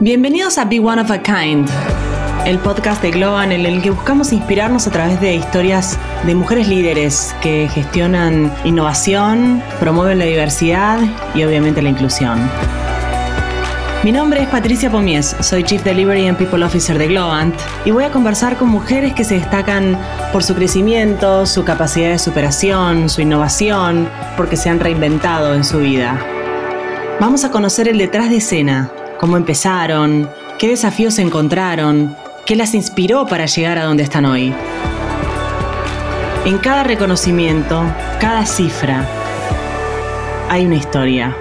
Bienvenidos a Be One of a Kind, el podcast de Globan en el que buscamos inspirarnos a través de historias de mujeres líderes que gestionan innovación, promueven la diversidad y obviamente la inclusión. Mi nombre es Patricia Pomies, soy Chief Delivery and People Officer de Globant y voy a conversar con mujeres que se destacan por su crecimiento, su capacidad de superación, su innovación, porque se han reinventado en su vida. Vamos a conocer el detrás de escena, cómo empezaron, qué desafíos encontraron, qué las inspiró para llegar a donde están hoy. En cada reconocimiento, cada cifra, hay una historia.